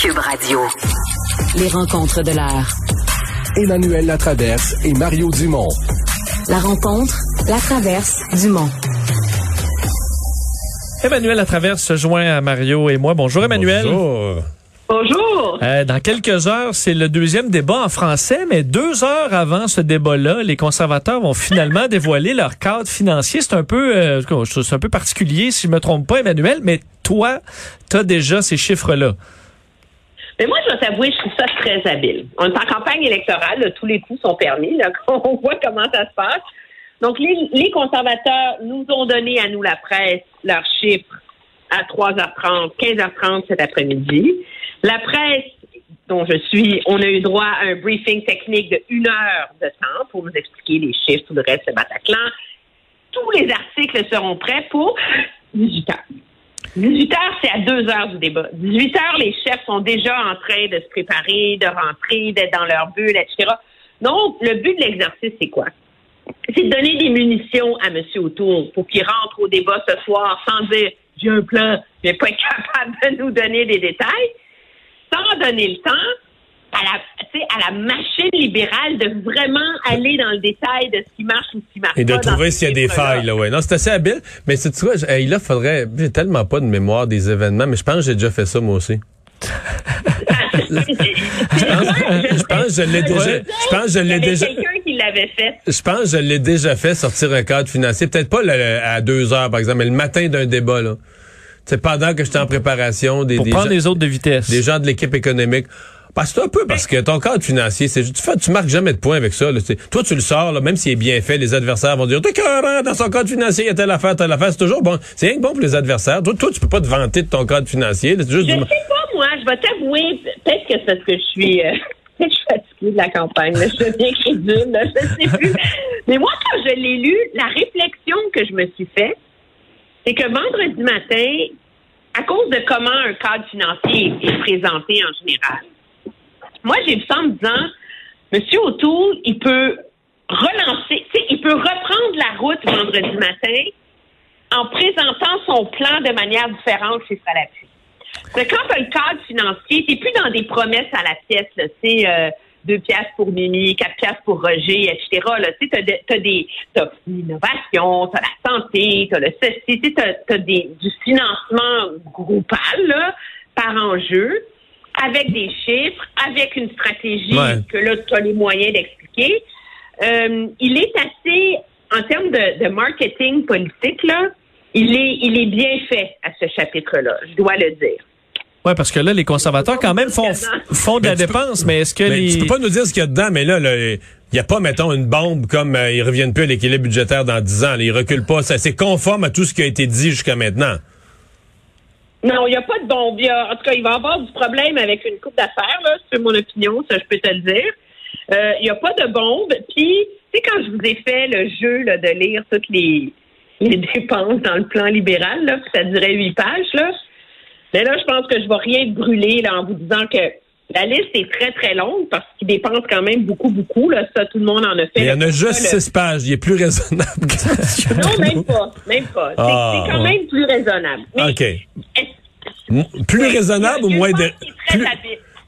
Cube Radio. Les rencontres de l'art. Emmanuel Latraverse et Mario Dumont. La rencontre, la traverse, Dumont. Emmanuel Latraverse se joint à Mario et moi. Bonjour Emmanuel. Bonjour. Bonjour. Euh, dans quelques heures, c'est le deuxième débat en français, mais deux heures avant ce débat-là, les conservateurs vont finalement dévoiler leur cadre financier. C'est un peu, euh, c'est un peu particulier, si je me trompe pas, Emmanuel, mais toi, tu as déjà ces chiffres-là. Mais moi, je dois t'avouer, je trouve ça très habile. On est en campagne électorale, tous les coups sont permis, on voit comment ça se passe. Donc, les, conservateurs nous ont donné à nous, la presse, leurs chiffres à 3h30, 15h30 cet après-midi. La presse dont je suis, on a eu droit à un briefing technique de une heure de temps pour nous expliquer les chiffres, tout le reste de Bataclan. Tous les articles seront prêts pour 18 heures. 18 heures, c'est à deux heures du débat. 18 heures, les chefs sont déjà en train de se préparer, de rentrer, d'être dans leur bulle, etc. Donc, le but de l'exercice, c'est quoi? C'est de donner des munitions à M. Autour pour qu'il rentre au débat ce soir sans dire j'ai un plan, mais pas capable de nous donner des détails sans donner le temps à la, à la machine libérale de vraiment aller dans le détail de ce qui marche ou ce qui marche Et de pas trouver s'il y a des failles, là, ouais. Non, c'est assez habile. Mais c'est, tu vois, j- hey, là, faudrait, j'ai tellement pas de mémoire des événements, mais je pense que j'ai déjà fait ça, moi aussi. Je pense que je l'ai déjà, je pense que je l'ai déjà, fait. je pense que je l'ai déjà fait sortir un cadre financier. Peut-être pas le- à deux heures, par exemple, mais le matin d'un débat, là. C'est pendant que j'étais en préparation des, Pour des prendre gens- les autres de vitesse. des gens de l'équipe économique. Parce que c'est un peu parce que ton cadre financier, c'est tu fais, tu marques jamais de points avec ça. là. Toi, tu le sors, là, même s'il est bien fait, les adversaires vont dire T'es écœurant, dans son cadre financier, il y a telle affaire, telle affaire. C'est toujours bon. C'est rien que bon pour les adversaires. Toi, toi, tu peux pas te vanter de ton cadre financier. là. C'est juste Je du- sais pas, moi, je vais t'avouer, peut-être que c'est parce que je suis, euh, je suis fatiguée de la campagne, là, je deviens crédule, je sais plus. Mais moi, quand je l'ai lu, la réflexion que je me suis faite, c'est que vendredi matin, à cause de comment un cadre financier est présenté en général, moi, j'ai vu ça en me disant, Monsieur O'Toole, il peut relancer, tu il peut reprendre la route vendredi matin en présentant son plan de manière différente chez Salapi. C'est quand tu as le cadre financier, tu plus dans des promesses à la pièce, tu sais, euh, deux piastres pour Mimi, quatre piastres pour Roger, etc. Tu t'as des, l'innovation, t'as la santé, t'as le ceci, tu t'as, t'as des, du financement groupal, par enjeu, avec des chiffres, avec une stratégie Ouais. que là, tu as les moyens d'expliquer. Euh, il est assez, en termes de, de marketing politique, là, il est, il est bien fait à ce chapitre-là, je dois le dire. Ouais, parce que là, les conservateurs quand même font, font de la Mais tu peux- dépense, mais est-ce que Mais les... Tu peux pas nous dire ce qu'il y a dedans, mais là, là, il n'y a pas, mettons, une bombe comme euh, ils reviennent plus à l'équilibre budgétaire dans 10 ans. Là, ils reculent pas. Ça, c'est conforme à tout ce qui a été dit jusqu'à maintenant. Non, il n'y a pas de bombe. Il y a- en tout cas, il va y avoir du problème avec une coupe d'affaires, là, c'est mon opinion, ça je peux te le dire. Euh, Il n'y a pas de bombe. Puis, tu sais, quand je vous ai fait le jeu là, de lire toutes les, les dépenses dans le plan libéral, là, puis ça durait huit pages, là. Mais là, je pense que je vais rien brûler là, en vous disant que la liste est très, très longue parce qu'il dépense quand même beaucoup, beaucoup. Là, ça, tout le monde en a fait. Mais il y en a juste six pages. Il est plus raisonnable que Non, même pas. Même pas. C'est Ah, c'est quand même plus raisonnable. Mais OK. est-ce- Plus Oui, raisonnable ou moins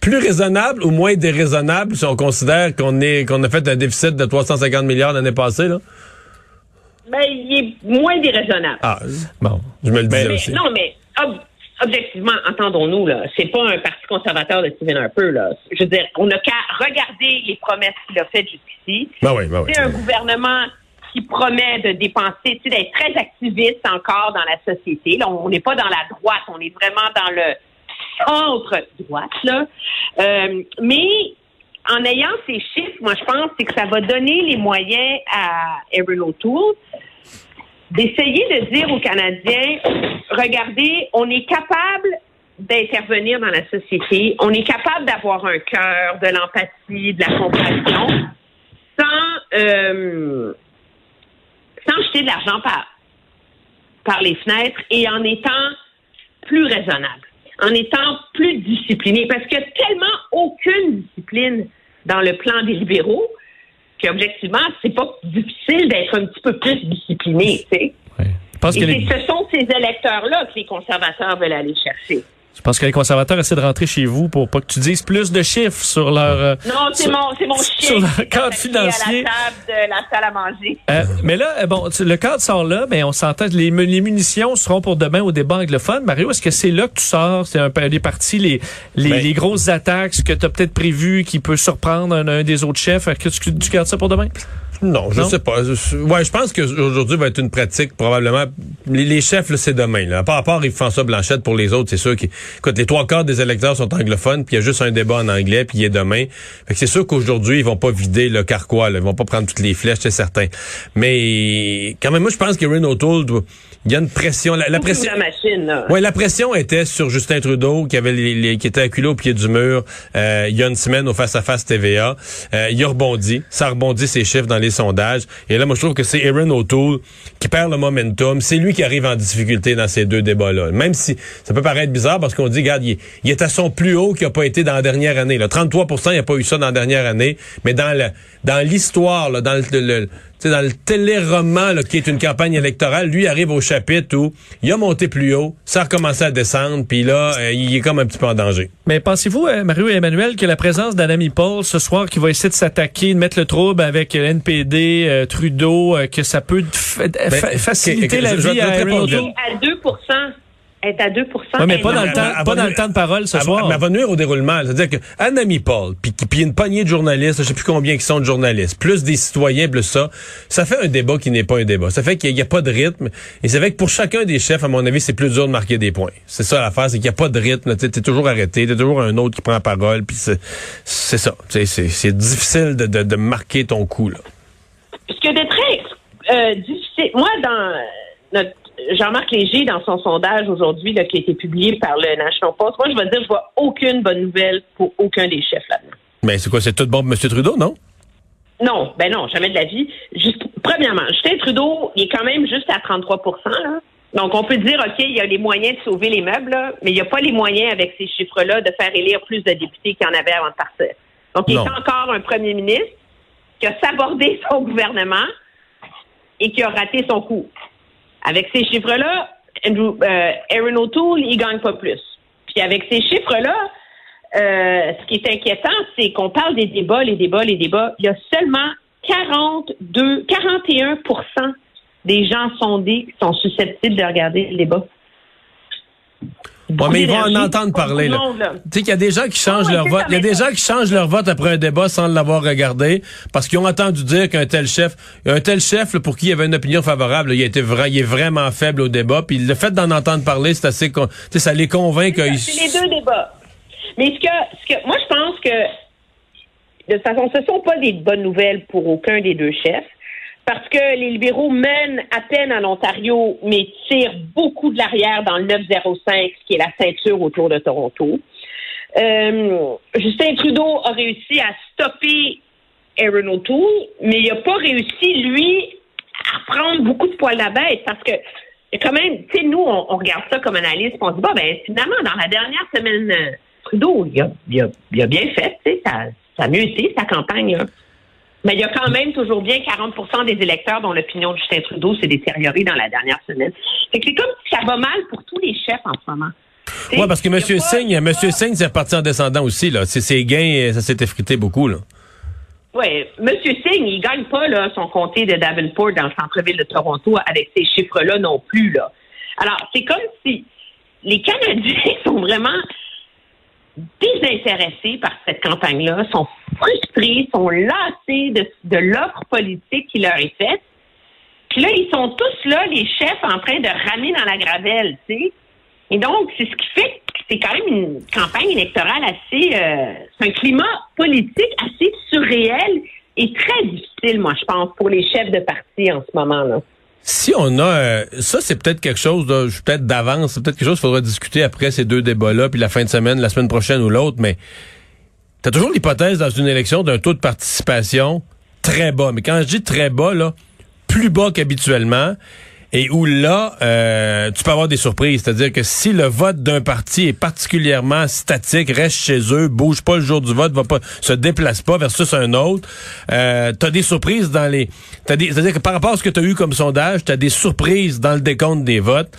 plus, raisonnable ou moins déraisonnable si on considère qu'on est qu'on a fait un déficit de 350 milliards l'année passée là? Ben, il est moins déraisonnable. Ah, Bon. je me le disais Mais- aussi. non, mais ob- objectivement, entendons-nous, là, c'est pas un parti conservateur de Stephen Harper, là. Je veux dire, on n'a qu'à regarder les promesses qu'il a faites jusqu'ici. Ben oui, ben oui. C'est un gouvernement qui promet de dépenser, d'être très activiste encore dans la société. Là, on n'est pas dans la droite, on est vraiment dans le centre droite, là. Euh, mais en ayant ces chiffres, moi, je pense c'est que ça va donner les moyens à Erin O'Toole d'essayer de dire aux Canadiens, regardez, on est capable d'intervenir dans la société, on est capable d'avoir un cœur, de l'empathie, de la compassion, sans, euh, sans jeter de l'argent par, par les fenêtres et en étant plus raisonnable, en étant plus discipliné, parce qu'il n'y a tellement aucune discipline dans le plan des libéraux qu'objectivement, c'est pas difficile d'être un petit peu plus discipliné, tu sais. Ouais. Et que c'est- les- ce sont ces électeurs-là que les conservateurs veulent aller chercher. Je pense que les conservateurs essaient de rentrer chez vous pour pas que tu dises plus de chiffres sur leur... euh, Non, c'est sur- mon, c'est mon sur chien. leur qui est cadre financier. À la table de la salle à manger. Euh, mais là, euh, bon, tu- le cadre sort là, mais on s'entend, les, mu- les munitions seront pour demain au débat anglophone. Mario, est-ce que c'est là que tu sors, c'est un peu des parties, les, les, Ben- les grosses attaques, ce que tu as peut-être prévu qui peut surprendre un, un des autres chefs? Est-ce que tu, tu gardes ça pour demain? Non, je Non? sais pas. Je- Ouais, je pense qu'aujourd'hui va être une pratique probablement. Les, les chefs, là, c'est demain. Là. À part, à part Yves-François Blanchette, pour les autres, c'est sûr qu'ils. Écoute, les trois quarts des électeurs sont anglophones, puis il y a juste un débat en anglais, puis il est demain. Fait que c'est sûr qu'aujourd'hui, ils vont pas vider le carquois. Là. Ils vont pas prendre toutes les flèches, c'est certain. Mais quand même, moi, je pense que Renault O'Toole, doit- il y a une pression. La, la pression. La machine, là. Ouais, la pression était sur Justin Trudeau qui avait les, les- qui était acculé au pied du mur euh, il y a une semaine au face à face TVA. Euh, il a rebondi, ça rebondit ses chiffres dans les sondages. Et là, moi je trouve que c'est Aaron O'Toole qui perd le momentum. C'est lui qui arrive en difficulté dans ces deux débats-là. Même si ça peut paraître bizarre parce qu'on dit, regarde, il, est- à son plus haut qu'il n'a pas été dans la dernière année. Là. 33% il n'y a pas eu ça dans la dernière année, mais dans l'histoire, dans le, sais, dans le téléroman là, qui est une campagne électorale, lui arrive au chapitre où il a monté plus haut, ça a recommencé à descendre, puis là, euh, il est comme un petit peu en danger. Mais pensez-vous, euh, Mario et Emmanuel, que la présence d'Anami Paul ce soir qui va essayer de s'attaquer, de mettre le trouble avec euh, l'NPD, euh, Trudeau, euh, que ça peut fa- fa- faciliter la je- je vie te à à 2 Elle est à 2 Oui, mais pas dans le temps, pas dans le temps de parole ce soir. mais Elle va nuire au déroulement. C'est-à-dire que Anami Paul, puis puis une poignée de journalistes, je sais plus combien qui sont de journalistes, plus des citoyens, plus ça, ça fait un débat qui n'est pas un débat. Ça fait qu'il n'y a, pas de rythme. Et c'est vrai que pour chacun des chefs, à mon avis, c'est plus dur de marquer des points. C'est ça l'affaire, c'est qu'il n'y a pas de rythme. Tu es toujours arrêté, t'es toujours un autre qui prend la parole, puis c'est ça. Tu C'est c'est difficile de, de, de marquer ton coup. Là. Ce qui est très euh, difficile. Moi, dans notre Jean-Marc Léger, dans son sondage aujourd'hui, qui a été publié par le National Post, moi, je vais dire, je vois aucune bonne nouvelle pour aucun des chefs là-dedans. Mais c'est quoi, c'est tout bon pour M. Trudeau, non? Non, ben non, jamais de la vie. Juste, premièrement, Justin Trudeau, il est quand même juste à 33 là. Donc, on peut dire, OK, il y a les moyens de sauver les meubles, là, mais il n'y a pas les moyens, avec ces chiffres-là, de faire élire plus de députés qu'il y en avait avant de partir. Donc, il Non. est encore un premier ministre qui a sabordé son gouvernement et qui a raté son coup. Avec ces chiffres-là, Andrew, euh, Aaron O'Toole, il gagne pas plus. Puis avec ces chiffres-là, euh, ce qui est inquiétant, c'est qu'on parle des débats, les débats, les débats. Il y a seulement 42, 41% des gens sondés qui sont susceptibles de regarder le débat. Ouais, mais ils vont en entendre parler. Là. le monde, là. Tu sais qu'il y a des gens qui changent Ah leur vote. Il y a des gens qui changent leur vote après un débat sans l'avoir regardé parce qu'ils ont entendu dire qu'un tel chef, un tel chef là, pour qui il y avait une opinion favorable, là, il, a été vra- il est vraiment faible au débat. Puis le fait d'en entendre parler, c'est assez, con- tu sais, ça les convainc qu'ils. C'est les deux débats. Mais ce que, ce que, moi, je pense que, de toute façon, ce ne sont pas des bonnes nouvelles pour aucun des deux chefs, parce que les libéraux mènent à peine en Ontario, mais tirent beaucoup de l'arrière dans le 905, qui est la ceinture autour de Toronto. Euh, Justin Trudeau a réussi à stopper Aaron O'Toole, mais il n'a pas réussi, lui, à prendre beaucoup de poils à bête parce que quand même, tu sais, nous, on, regarde ça comme analyste, on se dit, bah, ben, finalement, dans la dernière semaine, euh, Trudeau, il a, bien fait, tu sais, ça, a mieux été, sa campagne. Mais il y a quand même toujours bien 40% des électeurs dont l'opinion de Justin Trudeau s'est détériorée dans la dernière semaine. Fait que c'est comme si ça va mal pour tous les chefs en ce moment. Ouais, parce que M. Singh, M. Singh, c'est reparti en descendant aussi, là. C'est ses gains, ça s'est effrité beaucoup, là. Oui, M. Singh, il gagne pas là, son comté de Davenport dans le centre-ville de Toronto avec ces chiffres-là non plus. Là. Alors, c'est comme si les Canadiens sont vraiment désintéressés par cette campagne-là, sont frustrés, sont lassés de, l'offre politique qui leur est faite. Puis là, ils sont tous là, les chefs, en train de ramer dans la gravelle, tu sais. Et donc, c'est ce qui fait que c'est quand même une campagne électorale assez... euh, c'est un climat politique assez surréel et très difficile, moi, je pense, pour les chefs de parti en ce moment-là. Si on a euh, ça, c'est peut-être quelque chose, peut-être d'avance, c'est peut-être quelque chose qu'il faudra discuter après ces deux débats-là, puis la fin de semaine, la semaine prochaine ou l'autre, mais t'as toujours l'hypothèse dans une élection d'un taux de participation très bas. Mais quand je dis très bas, là, plus bas qu'habituellement, et où là, euh, tu peux avoir des surprises. C'est-à-dire que si le vote d'un parti est particulièrement statique, reste chez eux, bouge pas le jour du vote, va pas, se déplace pas versus un autre, euh, t'as des surprises dans les, t'as des, c'est-à-dire que par rapport à ce que t'as eu comme sondage, t'as des surprises dans le décompte des votes.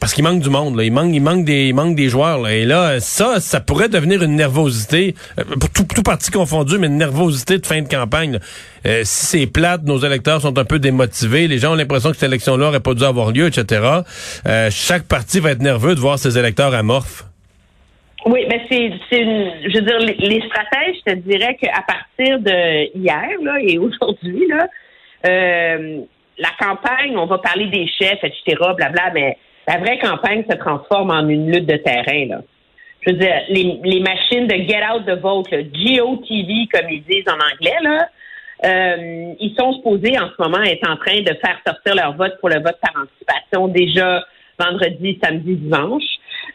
Parce qu'il manque du monde, là. Il manque, il manque des, il manque des joueurs, là. Et là, ça, ça pourrait devenir une nervosité, euh, pour tout, tout parti confondu, mais une nervosité de fin de campagne. Euh, si c'est plate, nos électeurs sont un peu démotivés, les gens ont l'impression que cette élection-là aurait pas dû avoir lieu, etc. Euh, chaque parti va être nerveux de voir ses électeurs amorphes. Oui, mais c'est, c'est une, je veux dire, les, les stratèges, je te dirais qu'à partir de hier là, et aujourd'hui, là, euh, la campagne, on va parler des chefs, etc., blabla, mais la vraie campagne se transforme en une lutte de terrain. Là. Je veux dire, les, machines de get out the vote, GOTV, comme ils disent en anglais, là, euh, ils sont supposés en ce moment être en train de faire sortir leur vote pour le vote par anticipation déjà vendredi, samedi, dimanche.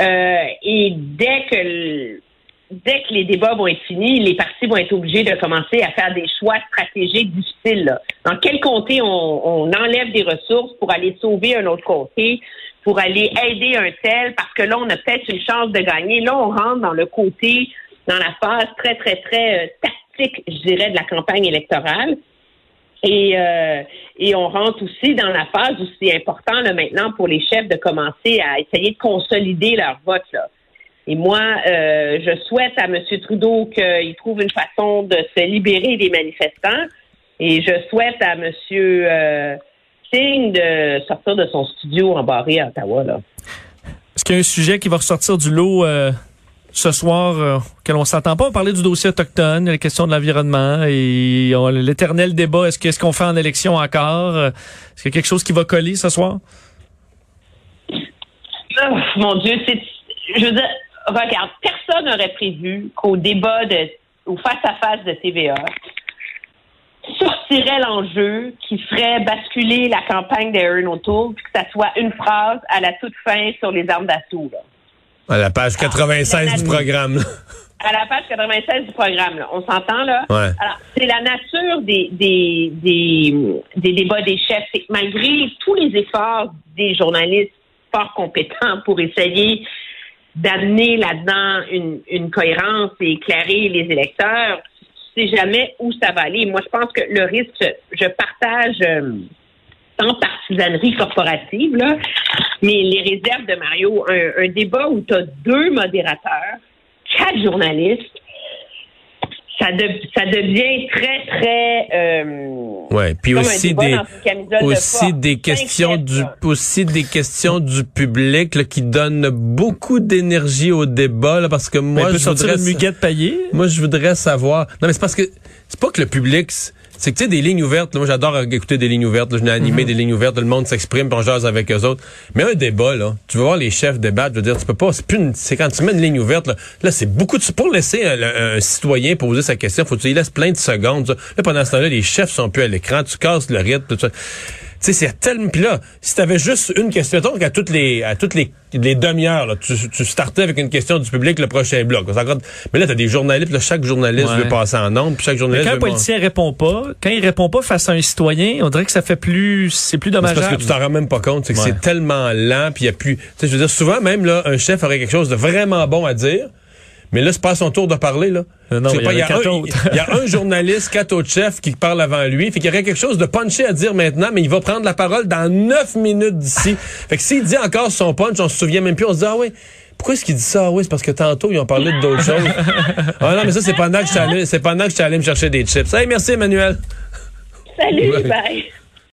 Euh, et dès que dès que les débats vont être finis, les partis vont être obligés de commencer à faire des choix stratégiques difficiles. Dans quel comté on enlève des ressources pour aller sauver un autre comté, pour aller aider un tel, parce que là, on a peut-être une chance de gagner. Là, on rentre dans le côté, dans la phase très, très, très euh, tactique, je dirais, de la campagne électorale. Et, euh, et on rentre aussi dans la phase où c'est important là, maintenant pour les chefs de commencer à essayer de consolider leur vote. Là. Et moi, euh, je souhaite à M. Trudeau qu'il trouve une façon de se libérer des manifestants. Et je souhaite à M. De sortir de son studio embarré à Ottawa. Là. Est-ce qu'il y a un sujet qui va ressortir du lot euh, ce soir euh, auquel on s'attend pas? On parlait du dossier autochtone, la question de l'environnement et on- l'éternel débat, est-ce qu'est-ce qu'on fait en élection encore? Est-ce qu'il y a quelque chose qui va coller ce soir? Oh, mon Dieu, c'est. Je veux dire, regarde, personne n'aurait prévu qu'au débat de au face-à-face de TVA sortirait l'enjeu qui ferait basculer la campagne d'Aaron O'Toole, puis que ça soit une phrase à la toute fin sur les armes d'assaut. À la page 96 du programme. là. À la page 96 du programme, là. on s'entend là? Ouais. Alors, c'est la nature des, des, des, des débats des chefs. C'est que malgré tous les efforts des journalistes fort compétents pour essayer d'amener là-dedans une, une cohérence et éclairer les électeurs, jamais où ça va aller. Moi, je pense que le risque, je partage euh, sans partisanerie corporative, là, mais les réserves de Mario, un, débat où tu as deux modérateurs, quatre journalistes, ça devient très, très... euh, Ouais, puis aussi des de aussi force. des questions du là. aussi des questions du public là, qui donnent beaucoup d'énergie au débat là, parce que moi je voudrais une muguette paillée. moi je voudrais savoir non mais c'est parce que c'est pas que le public c'est que tu sais des lignes ouvertes là, moi j'adore écouter des lignes ouvertes là, je n'ai animé Mhm. des lignes ouvertes le monde s'exprime on jase avec eux autres mais un débat là tu vas voir les chefs débattre je veux dire tu peux pas c'est plus une- c'est quand tu mets une ligne ouverte là, là c'est beaucoup de pour laisser un, un citoyen poser sa question faut que tu lui laisses plein de secondes ça. là pendant ce temps-là les chefs sont plus à l'écran tu casses le rythme tout ça sais, c'est tellement. Puis là, si t'avais juste une question, mettons qu'à toutes les à toutes les, les demi-heures, tu, tu startais avec une question du public le prochain bloc. Mais là, t'as des journalistes, là, chaque journaliste Ouais. veut passer en nombre, puis chaque Mais journaliste quand un politicien répond pas, quand il répond pas face à un citoyen, on dirait que ça fait plus, c'est plus dommageable. parce que tu t'en rends même pas compte, c'est que Ouais. c'est tellement lent, puis il y a plus. Tu sais, je veux dire, souvent même là, un chef aurait quelque chose de vraiment bon à dire, mais là, c'est pas à son tour de parler là. Non, il y en a un, quatre autres. il y a un journaliste, quatre autres chefs qui parlent avant lui, fait qu'il y aurait quelque chose de punché à dire maintenant, mais il va prendre la parole dans neuf minutes d'ici. fait que s'il dit encore son punch, on se souvient même plus, on se dit ah oui. Pourquoi est-ce qu'il dit ça? Ah oui, c'est parce que tantôt, ils ont parlé de d'autres choses. Ah non, mais ça, c'est pendant que je suis allé, c'est pendant que je suis allé me chercher des chips. Hey, merci, Emmanuel. Salut, Ouais. bye.